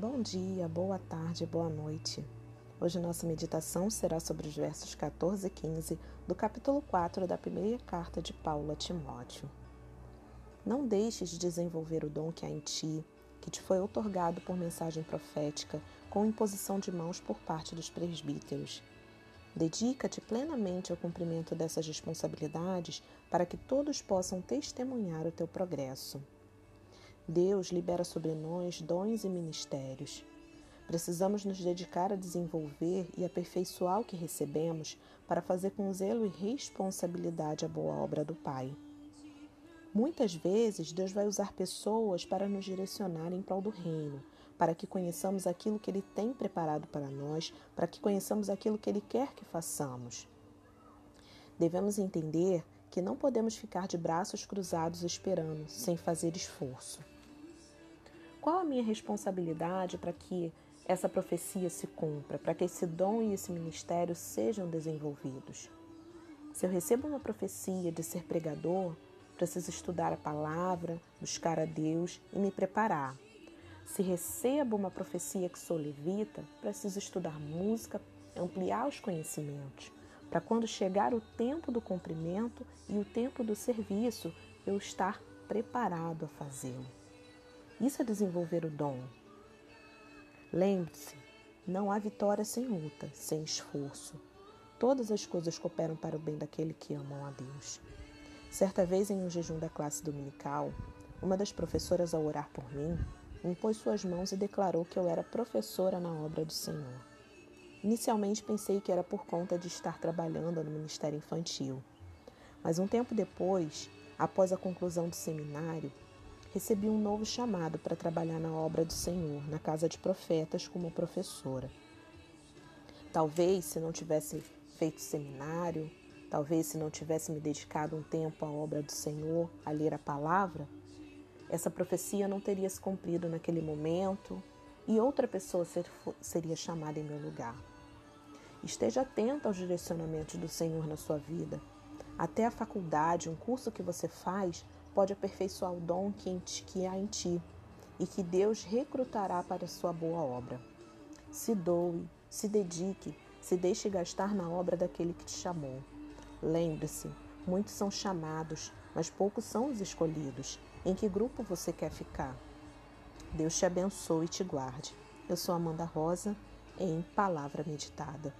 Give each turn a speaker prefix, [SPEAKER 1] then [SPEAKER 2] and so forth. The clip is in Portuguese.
[SPEAKER 1] Bom dia, boa tarde, boa noite. Hoje nossa meditação será sobre os versos 14 e 15 do capítulo 4 da primeira carta de Paulo a Timóteo. Não deixes de desenvolver o dom que há em ti, que te foi otorgado por mensagem profética, com imposição de mãos por parte dos presbíteros. Dedica-te plenamente ao cumprimento dessas responsabilidades para que todos possam testemunhar o teu progresso. Deus libera sobre nós dons e ministérios. Precisamos nos dedicar a desenvolver e aperfeiçoar o que recebemos para fazer com zelo e responsabilidade a boa obra do Pai. Muitas vezes Deus vai usar pessoas para nos direcionar em prol do reino, para que conheçamos aquilo que Ele tem preparado para nós, para que conheçamos aquilo que Ele quer que façamos. Devemos entender que não podemos ficar de braços cruzados esperando, sem fazer esforço. Qual a minha responsabilidade para que essa profecia se cumpra, para que esse dom e esse ministério sejam desenvolvidos? Se eu recebo uma profecia de ser pregador, preciso estudar a palavra, buscar a Deus e me preparar. Se recebo uma profecia que sou levita, preciso estudar música, ampliar os conhecimentos, para quando chegar o tempo do cumprimento e o tempo do serviço, eu estar preparado a fazê-lo. Isso é desenvolver o dom. Lembre-se, não há vitória sem luta, sem esforço. Todas as coisas cooperam para o bem daquele que amam a Deus. Certa vez, em um jejum da classe dominical, uma das professoras, ao orar por mim, impôs suas mãos e declarou que eu era professora na obra do Senhor. Inicialmente pensei que era por conta de estar trabalhando no ministério infantil, mas um tempo depois, após a conclusão do seminário, recebi um novo chamado para trabalhar na obra do Senhor, na casa de profetas, como professora. Talvez, se não tivesse feito seminário, talvez se não tivesse me dedicado um tempo à obra do Senhor, a ler a palavra, essa profecia não teria se cumprido naquele momento e outra pessoa ser, seria chamada em meu lugar. Esteja atento aos direcionamentos do Senhor na sua vida. Até a faculdade, um curso que você faz, pode aperfeiçoar o dom que há em ti e que Deus recrutará para sua boa obra. Se doe, se dedique, se deixe gastar na obra daquele que te chamou. Lembre-se, muitos são chamados, mas poucos são os escolhidos. Em que grupo você quer ficar? Deus te abençoe e te guarde. Eu sou Amanda Rosa em Palavra Meditada.